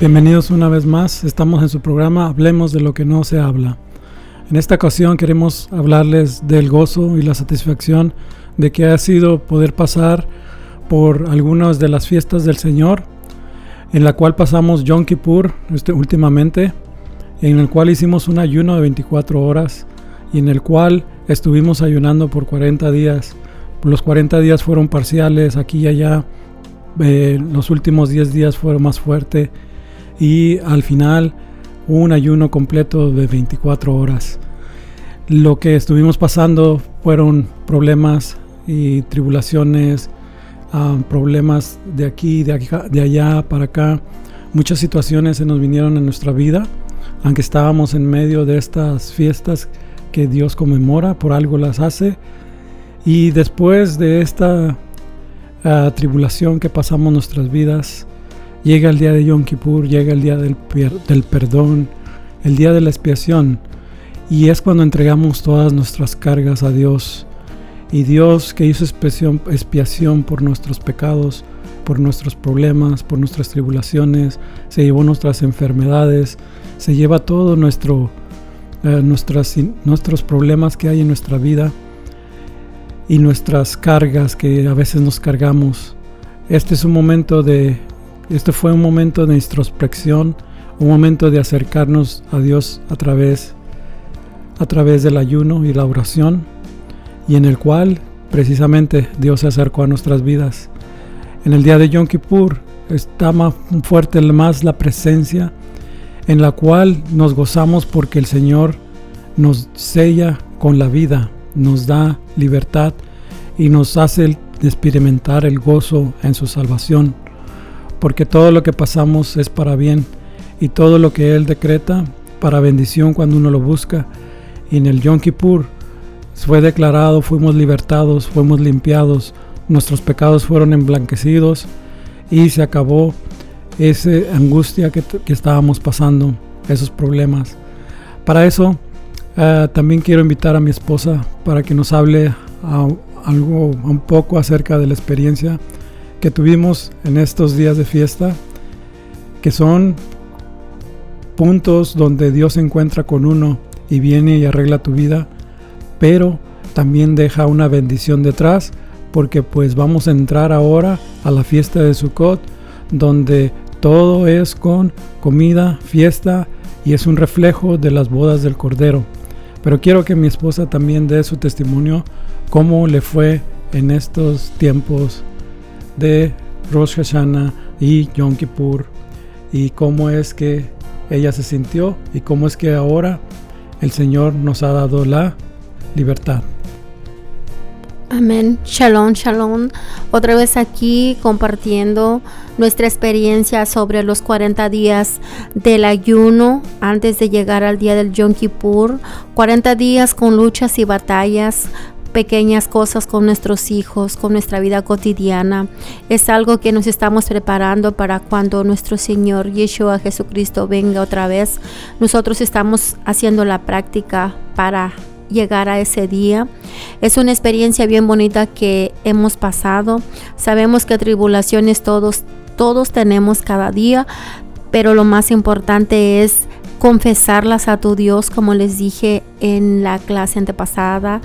Bienvenidos una vez más, estamos en su programa Hablemos de lo que no se habla. En esta ocasión queremos hablarles del gozo y la satisfacción de que ha sido poder pasar por algunas de las fiestas del Señor, en la cual pasamos Yom Kippur este, últimamente, en el cual hicimos un ayuno de 24 horas y en el cual estuvimos ayunando por 40 días. Los 40 días fueron parciales aquí y allá, eh, los últimos 10 días fueron más fuertes y al final un ayuno completo de 24 horas. Lo que estuvimos pasando fueron problemas y tribulaciones, ah, problemas de aquí, de, allá para acá. Muchas situaciones se nos vinieron en nuestra vida, aunque estábamos en medio de estas fiestas que Dios conmemora, por algo las hace. Y después de esta ah, tribulación que pasamos nuestras vidas, Llega el día de Yom Kippur, llega el día del, del perdón, el día de la expiación. Y es cuando entregamos todas nuestras cargas a Dios. Y Dios que hizo expiación, por nuestros pecados, por nuestros problemas, por nuestras tribulaciones, se llevó nuestras enfermedades, se lleva todo nuestro, eh, nuestros problemas que hay en nuestra vida y nuestras cargas que a veces nos cargamos. Este es un momento de este fue un momento de introspección, un momento de acercarnos a Dios a través, a través del ayuno y la oración, y en el cual precisamente Dios se acercó a nuestras vidas. En el día de Yom Kippur está más fuerte más la presencia en la cual nos gozamos porque el Señor nos sella con la vida, nos da libertad y nos hace experimentar el gozo en su salvación porque todo lo que pasamos es para bien y todo lo que Él decreta para bendición cuando uno lo busca. Y en el Yom Kippur fue declarado, fuimos libertados, fuimos limpiados, nuestros pecados fueron emblanquecidos y se acabó esa angustia que, estábamos pasando, esos problemas. Para eso eh, también quiero invitar a mi esposa para que nos hable algo un poco acerca de la experiencia que tuvimos en estos días de fiesta, que son puntos donde Dios se encuentra con uno y viene y arregla tu vida, pero también deja una bendición detrás, porque pues vamos a entrar ahora a la fiesta de Sukkot, donde todo es con comida, fiesta y es un reflejo de las bodas del Cordero. Pero quiero que mi esposa también dé su testimonio, cómo le fue en estos tiempos de Rosh Hashanah y Yom Kippur y cómo es que ella se sintió y cómo es que ahora el Señor nos ha dado la libertad. Amén. Shalom, shalom. Otra vez aquí compartiendo nuestra experiencia sobre los 40 días del ayuno antes de llegar al día del Yom Kippur. 40 días con luchas y batallas, pequeñas cosas con nuestros hijos, con nuestra vida cotidiana. Es algo que nos estamos preparando para cuando nuestro Señor Yeshua Jesucristo venga otra vez. Nosotros estamos haciendo la práctica para llegar a ese día. Es una experiencia bien bonita que hemos pasado. Sabemos que tribulaciones todos todos tenemos cada día, pero lo más importante es confesarlas a tu Dios, como les dije en la clase antepasada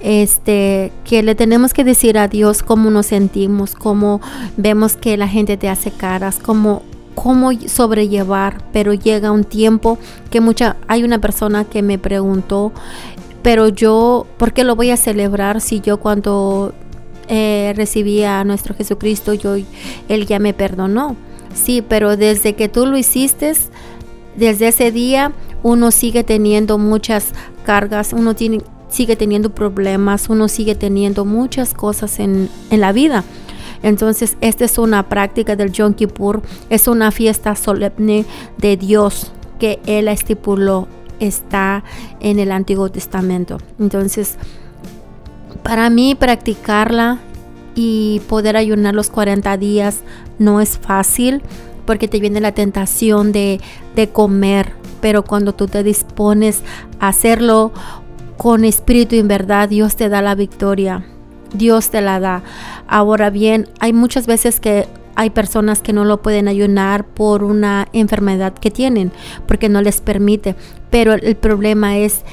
este, que le tenemos que decir a Dios cómo nos sentimos, cómo vemos que la gente te hace caras, cómo, cómo sobrellevar, pero llega un tiempo que mucha, hay una persona que me preguntó, pero yo, ¿por qué lo voy a celebrar si yo cuando eh, recibí a nuestro Jesucristo, yo, Él ya me perdonó? Sí, pero desde que tú lo hiciste, desde ese día uno sigue teniendo muchas cargas, uno tiene, sigue teniendo problemas, uno sigue teniendo muchas cosas en, la vida. Entonces, esta es una práctica del Yom Kippur, es una fiesta solemne de Dios que Él estipuló, está en el Antiguo Testamento. Entonces, para mí practicarla y poder ayunar los 40 días no es fácil porque te viene la tentación de, de comer, pero cuando tú te dispones a hacerlo con espíritu y en verdad, Dios te da la victoria. Dios te la da. Ahora bien, hay muchas veces que hay personas que no lo pueden ayunar por una enfermedad que tienen, porque no les permite. Pero el problema es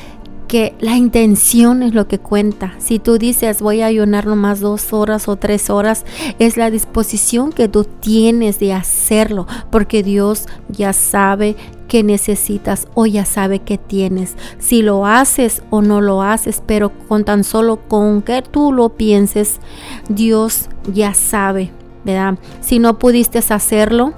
que la intención es lo que cuenta. Si tú dices voy a ayunar nomás dos horas o tres horas, es la disposición que tú tienes de hacerlo, porque Dios ya sabe que necesitas o ya sabe que tienes. Si lo haces o no lo haces, pero con tan solo con que tú lo pienses, Dios ya sabe, ¿verdad? Si no pudiste hacerlo,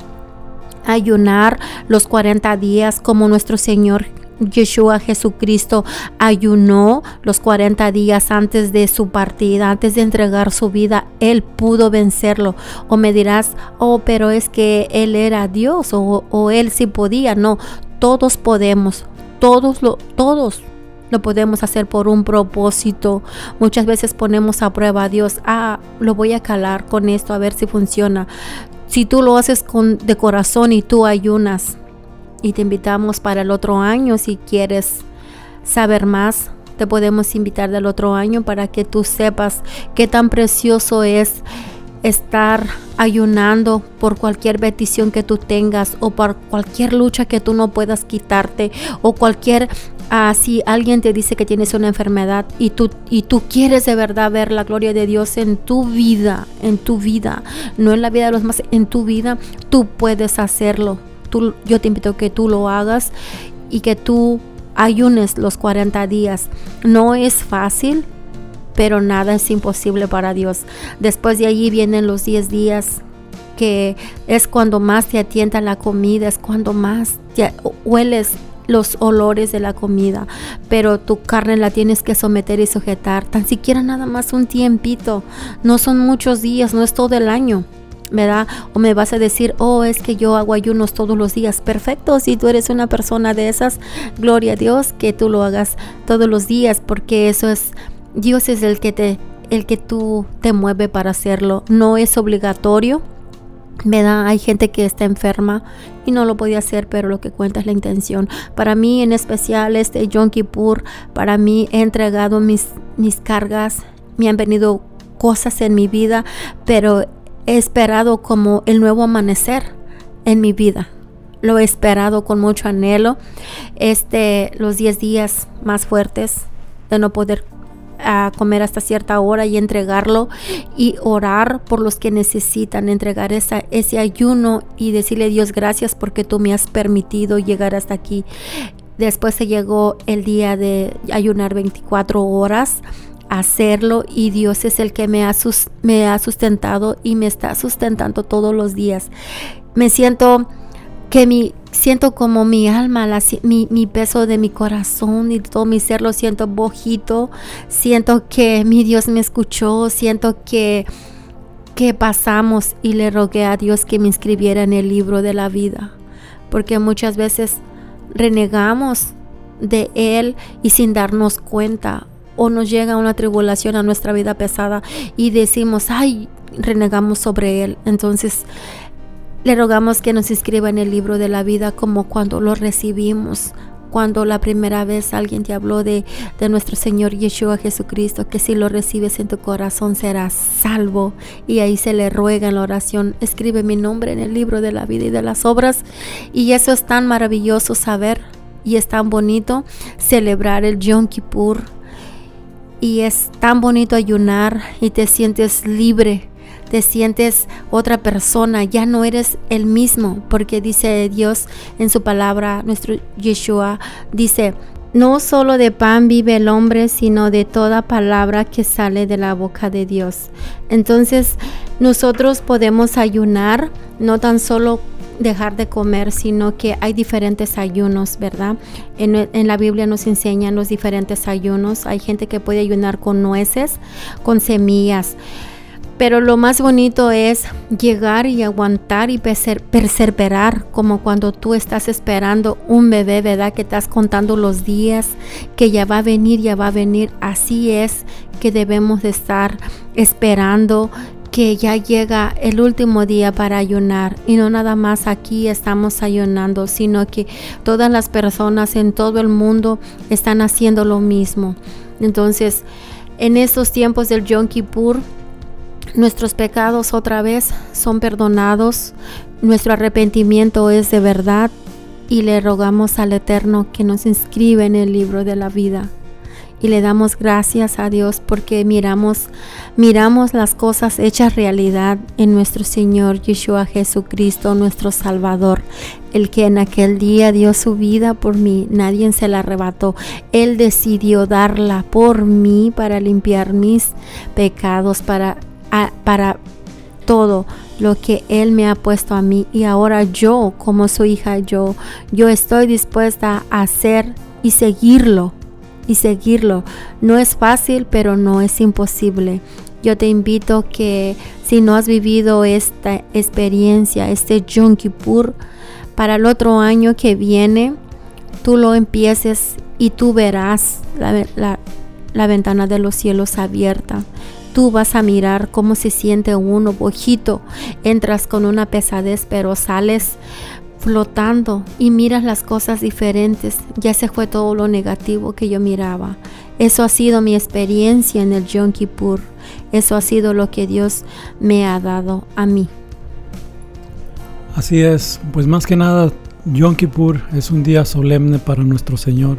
ayunar los 40 días como nuestro Señor Yeshua Jesucristo ayunó los 40 días antes de su partida, antes de entregar su vida, Él pudo vencerlo. O me dirás, oh, pero es que Él era Dios o, Él sí podía. No, todos podemos, todos lo, todos lo podemos hacer por un propósito. Muchas veces ponemos a prueba a Dios, ah, lo voy a calar con esto a ver si funciona. Si tú lo haces con, de corazón y tú ayunas, y te invitamos para el otro año si quieres saber más. Te podemos invitar del otro año para que tú sepas qué tan precioso es estar ayunando por cualquier petición que tú tengas o por cualquier lucha que tú no puedas quitarte o cualquier ah, si alguien te dice que tienes una enfermedad y tú y tú quieres de verdad ver la gloria de Dios en tu vida, en tu vida, no en la vida de los demás, en tu vida, tú puedes hacerlo yo te invito a que tú lo hagas y que tú ayunes los 40 días. No es fácil, pero nada es imposible para Dios. Después de allí vienen los 10 días que es cuando más te atienta la comida, es cuando más hueles los olores de la comida, pero tu carne la tienes que someter y sujetar, tan siquiera nada más un tiempito, no son muchos días, no es todo el año. ¿Verdad? O me vas a decir, oh, es que yo hago ayunos todos los días. Perfecto, si tú eres una persona de esas, gloria a Dios que tú lo hagas todos los días, porque eso es, Dios es el que te, el que tú te mueve para hacerlo. No es obligatorio. ¿verdad? Hay gente que está enferma y no lo podía hacer, pero lo que cuenta es la intención. Para mí, en especial, este Yom Kippur, para mí he entregado mis, mis cargas, me han venido cosas en mi vida, pero he esperado como el nuevo amanecer en mi vida. Lo he esperado con mucho anhelo. Este, los 10 días más fuertes de no poder ah, comer hasta cierta hora y entregarlo y orar por los que necesitan entregar esa, ese ayuno y decirle Dios gracias porque tú me has permitido llegar hasta aquí. Después se llegó el día de ayunar 24 horas hacerlo y Dios es el que me ha, me ha sustentado y me está sustentando todos los días. Me siento que mi, siento como mi alma, mi, mi, peso de mi corazón y todo mi ser lo siento bojito, siento que mi Dios me escuchó, siento que, que pasamos y le rogué a Dios que me inscribiera en el libro de la vida, porque muchas veces renegamos de Él y sin darnos cuenta o nos llega una tribulación a nuestra vida pesada y decimos, ay, renegamos sobre Él. Entonces, le rogamos que nos inscriba en el libro de la vida como cuando lo recibimos, cuando la primera vez alguien te habló de, de, nuestro Señor Yeshua Jesucristo, que si lo recibes en tu corazón serás salvo. Y ahí se le ruega en la oración, escribe mi nombre en el libro de la vida y de las obras. Y eso es tan maravilloso saber y es tan bonito celebrar el Yom Kippur y es tan bonito ayunar y te sientes libre, te sientes otra persona, ya no eres el mismo, porque dice Dios en su palabra, nuestro Yeshua, dice, no solo de pan vive el hombre, sino de toda palabra que sale de la boca de Dios. Entonces, nosotros podemos ayunar no tan solo dejar de comer, sino que hay diferentes ayunos, ¿verdad? En, la Biblia nos enseñan los diferentes ayunos. Hay gente que puede ayunar con nueces, con semillas. Pero lo más bonito es llegar y aguantar y perseverar, como cuando tú estás esperando un bebé, ¿verdad? Que estás contando los días, que ya va a venir, ya va a venir. Así es que debemos de estar esperando que ya llega el último día para ayunar y no nada más aquí estamos ayunando, sino que todas las personas en todo el mundo están haciendo lo mismo. Entonces, en estos tiempos del Yom Kippur, nuestros pecados otra vez son perdonados, nuestro arrepentimiento es de verdad y le rogamos al Eterno que nos inscribe en el libro de la vida y le damos gracias a Dios porque miramos miramos las cosas hechas realidad en nuestro Señor Yeshua Jesucristo, nuestro Salvador, el que en aquel día dio su vida por mí, nadie se la arrebató. Él decidió darla por mí para limpiar mis pecados, para para todo lo que él me ha puesto a mí y ahora yo como su hija yo yo estoy dispuesta a hacer y seguirlo y seguirlo. No es fácil, pero no es imposible. Yo te invito que si no has vivido esta experiencia, este Yom Kippur, para el otro año que viene, tú lo empieces y tú verás la, la ventana de los cielos abierta. Tú vas a mirar cómo se siente uno bojito. Entras con una pesadez, pero sales flotando y miras las cosas diferentes. Ya se fue todo lo negativo que yo miraba. Eso ha sido mi experiencia en el Yom Kippur. Eso ha sido lo que Dios me ha dado a mí. Así es, pues más que nada, Yom Kippur es un día solemne para nuestro Señor.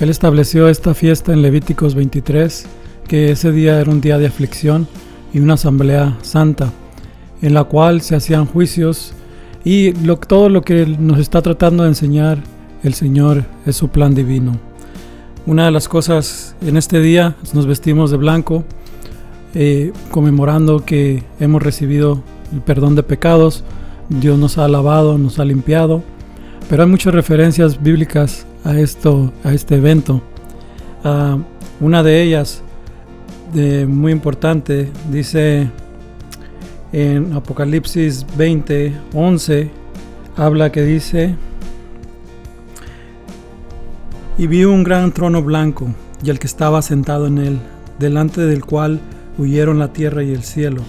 Él estableció esta fiesta en Levíticos 23, que ese día era un día de aflicción y una asamblea santa, en la cual se hacían juicios y todo lo que nos está tratando de enseñar el Señor es su plan divino. Una de las cosas en este día nos vestimos de blanco, eh, conmemorando que hemos recibido el perdón de pecados, Dios nos ha lavado, nos ha limpiado, pero hay muchas referencias bíblicas a esto, a este evento. Ah, una de ellas, muy importante, dice en Apocalipsis 20, 11, habla que dice, y vi un gran trono blanco y el que estaba sentado en él, delante del cual huyeron la tierra y el cielo,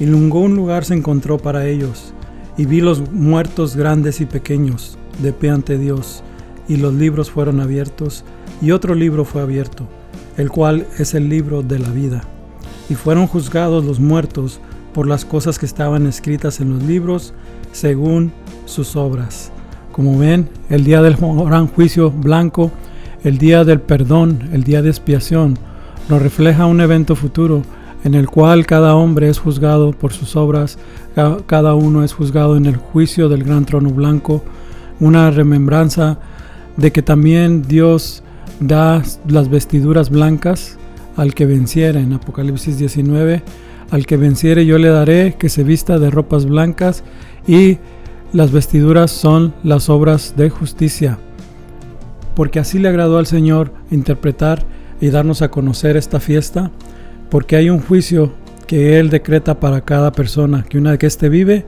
y ningún lugar se encontró para ellos, y vi los muertos grandes y pequeños, de pie ante Dios, y los libros fueron abiertos, y otro libro fue abierto, el cual es el libro de la vida. Y fueron juzgados los muertos por las cosas que estaban escritas en los libros según sus obras. Como ven, el día del gran juicio blanco, el día del perdón, el día de expiación, nos refleja un evento futuro en el cual cada hombre es juzgado por sus obras, cada uno es juzgado en el juicio del gran trono blanco, una remembranza de que también Dios da las vestiduras blancas al que venciera en Apocalipsis 19 al que venciere yo le daré que se vista de ropas blancas y las vestiduras son las obras de justicia. Porque así le agradó al Señor interpretar y darnos a conocer esta fiesta, porque hay un juicio que Él decreta para cada persona, que una vez que éste vive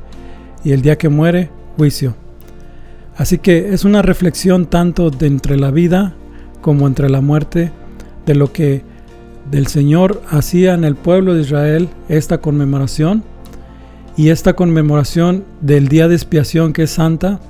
y el día que muere, juicio. Así que es una reflexión tanto de entre la vida como entre la muerte, de lo que del Señor hacía en el pueblo de Israel esta conmemoración y esta conmemoración del día de expiación que es santa,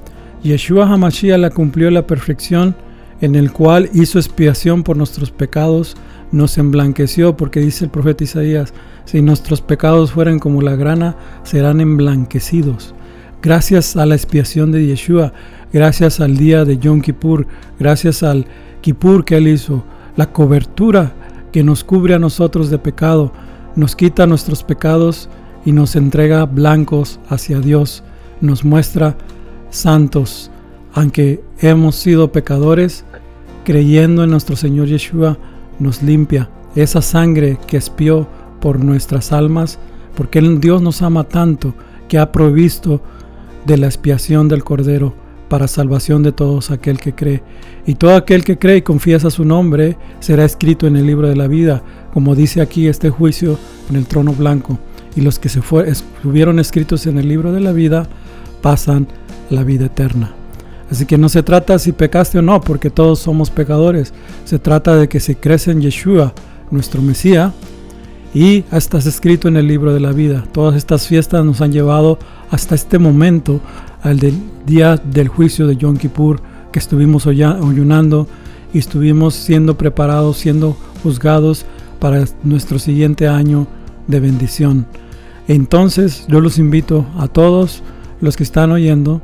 Yeshua HaMashiach la cumplió la perfección en el cual hizo expiación por nuestros pecados, nos emblanqueció, porque dice el profeta Isaías, si nuestros pecados fueran como la grana, serán emblanquecidos. Gracias a la expiación de Yeshua, gracias al día de Yom Kippur, gracias al Kippur que él hizo, la cobertura que nos cubre a nosotros de pecado, nos quita nuestros pecados y nos entrega blancos hacia Dios, nos muestra santos, aunque hemos sido pecadores, creyendo en nuestro Señor Yeshua, nos limpia esa sangre que espió por nuestras almas, porque Dios nos ama tanto que ha provisto de la expiación del Cordero para salvación de todos aquel que cree. Y todo aquel que cree y confiesa su nombre será escrito en el libro de la vida, como dice aquí este juicio en el trono blanco. Y los que se fue, estuvieron escritos en el libro de la vida pasan la vida eterna. Así que no se trata si pecaste o no, porque todos somos pecadores. Se trata de que si crees en Yeshua, nuestro Mesías, y estás escrito en el libro de la vida. Todas estas fiestas nos han llevado hasta este momento al del día del juicio de Yom Kippur que estuvimos ayunando y estuvimos siendo preparados, siendo juzgados para nuestro siguiente año de bendición. Entonces yo los invito a todos los que están oyendo,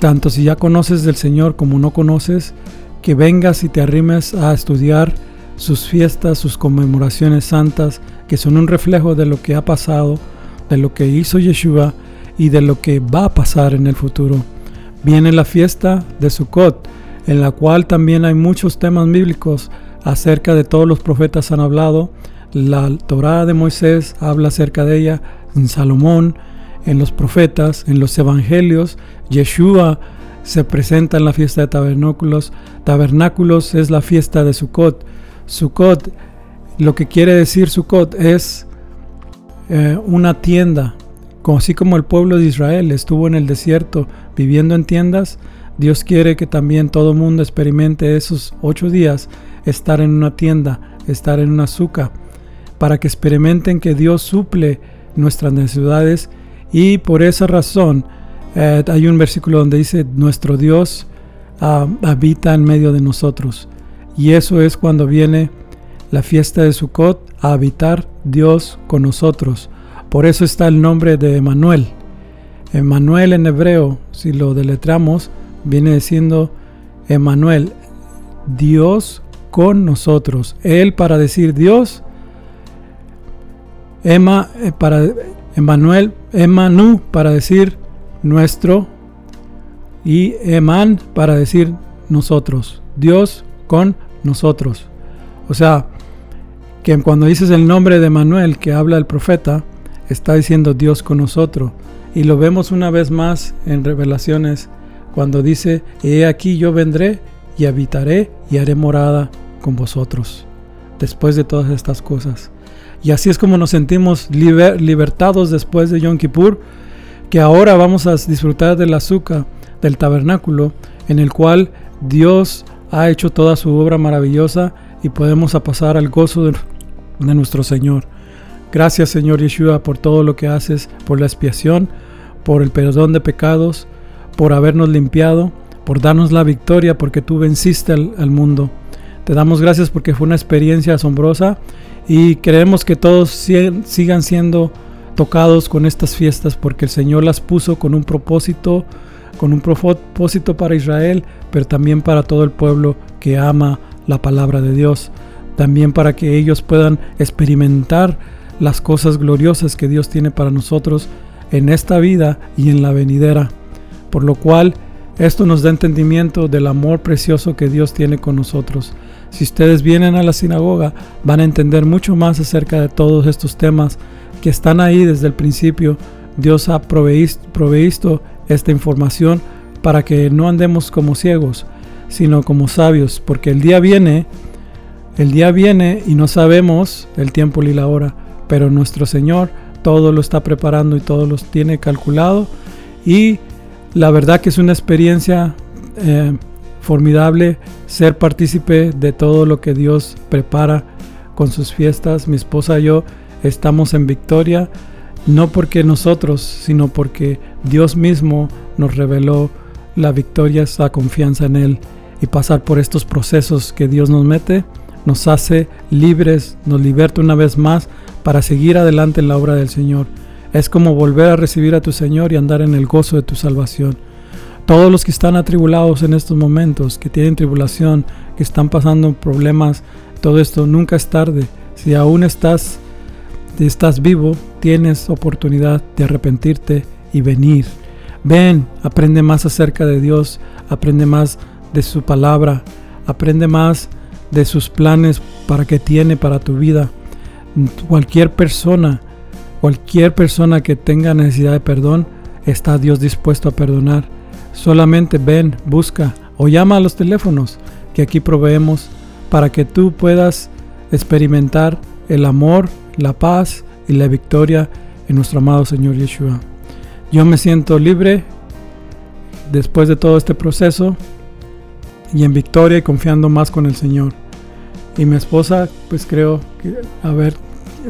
tanto si ya conoces del Señor como no conoces, que vengas y te arrimes a estudiar sus fiestas, sus conmemoraciones santas, que son un reflejo de lo que ha pasado, de lo que hizo Yeshua y de lo que va a pasar en el futuro. Viene la fiesta de Sukkot, en la cual también hay muchos temas bíblicos acerca de todos los profetas han hablado. La Torá de Moisés habla acerca de ella, en Salomón, en los profetas, en los evangelios. Yeshua se presenta en la fiesta de tabernáculos. Tabernáculos es la fiesta de Sukkot. Sukkot, lo que quiere decir Sukkot es eh, una tienda. Así como el pueblo de Israel estuvo en el desierto viviendo en tiendas, Dios quiere que también todo mundo experimente esos ocho días estar en una tienda, estar en una azúcar, para que experimenten que Dios suple nuestras necesidades y por esa razón eh, hay un versículo donde dice nuestro Dios ah, habita en medio de nosotros y eso es cuando viene la fiesta de Sukkot a habitar Dios con nosotros. Por eso está el nombre de Emanuel. Emanuel en hebreo, si lo deletramos, viene diciendo Emanuel, Dios con nosotros. Él para decir Dios, Emma eh, para Emanuel, Emanu para decir nuestro y Eman para decir nosotros. Dios con nosotros. O sea, que cuando dices el nombre de Manuel que habla el profeta, está diciendo Dios con nosotros. Y lo vemos una vez más en revelaciones cuando dice, he aquí yo vendré y habitaré y haré morada con vosotros, después de todas estas cosas. Y así es como nos sentimos libertados después de Yom Kippur, que ahora vamos a disfrutar del azúcar del tabernáculo, en el cual Dios ha hecho toda su obra maravillosa y podemos pasar al gozo de, de nuestro Señor. Gracias Señor Yeshua por todo lo que haces, por la expiación, por el perdón de pecados, por habernos limpiado, por darnos la victoria, porque tú venciste al, mundo. Te damos gracias porque fue una experiencia asombrosa y creemos que todos sigan siendo tocados con estas fiestas porque el Señor las puso con un propósito, con un propósito para Israel, pero también para todo el pueblo que ama la palabra de Dios. También para que ellos puedan experimentar las cosas gloriosas que Dios tiene para nosotros en esta vida y en la venidera por lo cual esto nos da entendimiento del amor precioso que Dios tiene con nosotros. Si ustedes vienen a la sinagoga, van a entender mucho más acerca de todos estos temas que están ahí desde el principio. Dios ha provisto, esta información para que no andemos como ciegos, sino como sabios, porque el día viene, el día viene y no sabemos el tiempo ni la hora, pero nuestro Señor todo lo está preparando y todo lo tiene calculado y la verdad que es una experiencia eh, formidable ser partícipe de todo lo que Dios prepara con sus fiestas. Mi esposa y yo estamos en victoria, no porque nosotros, sino porque Dios mismo nos reveló la victoria, esa confianza en Él y pasar por estos procesos que Dios nos mete, nos hace libres, nos liberta una vez más para seguir adelante en la obra del Señor. Es como volver a recibir a tu Señor y andar en el gozo de tu salvación. Todos los que están atribulados en estos momentos, que tienen tribulación, que están pasando problemas, todo esto nunca es tarde. Si aún estás, estás vivo, tienes oportunidad de arrepentirte y venir. Ven, aprende más acerca de Dios, aprende más de su palabra, aprende más de sus planes para que tiene para tu vida. Cualquier persona Cualquier persona que tenga necesidad de perdón, está Dios dispuesto a perdonar. Solamente ven, busca o llama a los teléfonos que aquí proveemos para que tú puedas experimentar el amor, la paz y la victoria en nuestro amado Señor Yeshua. Yo me siento libre después de todo este proceso y en victoria y confiando más con el Señor. Y mi esposa, pues creo que, a ver,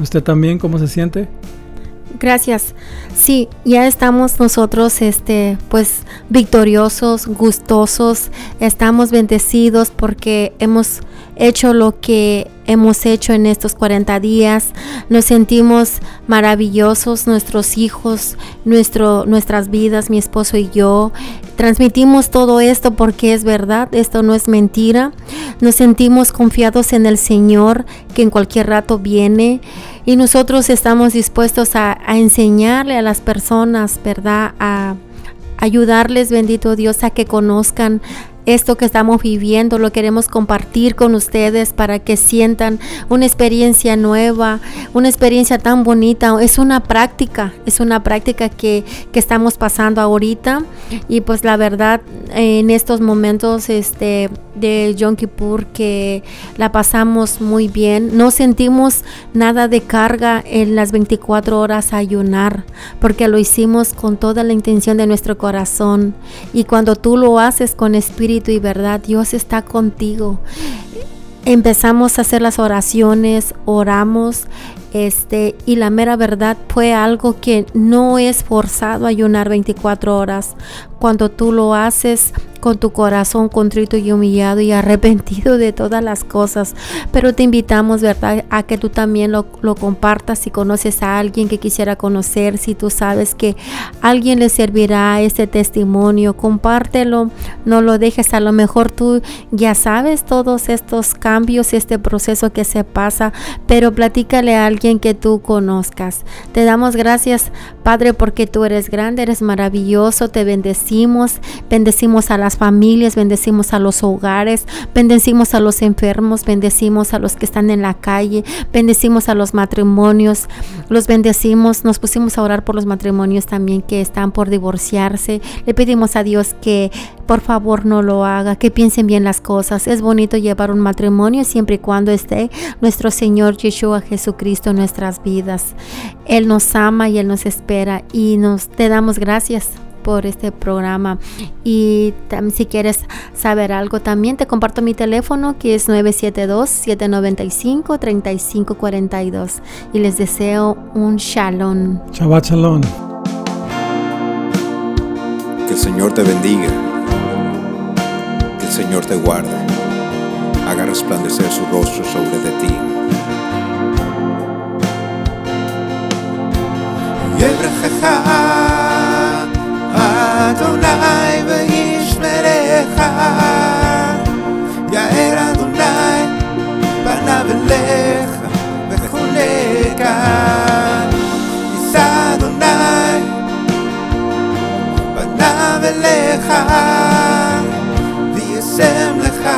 ¿usted también cómo se siente? Gracias. Sí, ya estamos nosotros, este, pues, victoriosos, gustosos, estamos bendecidos porque hemos hecho lo que hemos hecho en estos 40 días. Nos sentimos maravillosos, nuestros hijos, nuestro, nuestras vidas, mi esposo y yo. Transmitimos todo esto porque es verdad, esto no es mentira. Nos sentimos confiados en el Señor que en cualquier rato viene y nosotros estamos dispuestos a, enseñarle a las personas, ¿verdad? A ayudarles, bendito Dios, a que conozcan esto que estamos viviendo, lo queremos compartir con ustedes para que sientan una experiencia nueva, una experiencia tan bonita. Es una práctica, es una práctica que, que estamos pasando ahorita y pues la verdad en estos momentos este, de Yom Kippur que la pasamos muy bien. No sentimos nada de carga en las 24 horas a ayunar porque lo hicimos con toda la intención de nuestro corazón y cuando tú lo haces con espíritu y verdad, Dios está contigo. Empezamos a hacer las oraciones, oramos, este, y la mera verdad fue algo que no es forzado ayunar 24 horas. Cuando tú lo haces con tu corazón contrito y humillado y arrepentido de todas las cosas. Pero te invitamos, ¿verdad?, a que tú también lo, compartas si conoces a alguien que quisiera conocer, si tú sabes que alguien le servirá este testimonio, compártelo, no lo dejes, a lo mejor tú ya sabes todos estos cambios, este proceso que se pasa, pero platícale a alguien que tú conozcas. Te damos gracias, Padre, porque tú eres grande, eres maravilloso, te bendecimos, bendecimos a las familias, bendecimos a los hogares, bendecimos a los enfermos, bendecimos a los que están en la calle, bendecimos a los matrimonios, los bendecimos, nos pusimos a orar por los matrimonios también que están por divorciarse. Le pedimos a Dios que por favor no lo haga, que piensen bien las cosas. Es bonito llevar un matrimonio siempre y cuando esté nuestro Señor Yeshua Jesucristo en nuestras vidas. Él nos ama y Él nos espera y nos te damos gracias por este programa. Y si quieres saber algo también, te comparto mi teléfono que es 972-795-3542. Y les deseo un shalom. Shabbat shalom. Que el Señor te bendiga. Que el Señor te guarde. Haga resplandecer su rostro sobre de ti. דברכך אדוני וישמרך יאר אדוני פניו אליך וחולק יישא אדוני פניו אליך וישם לך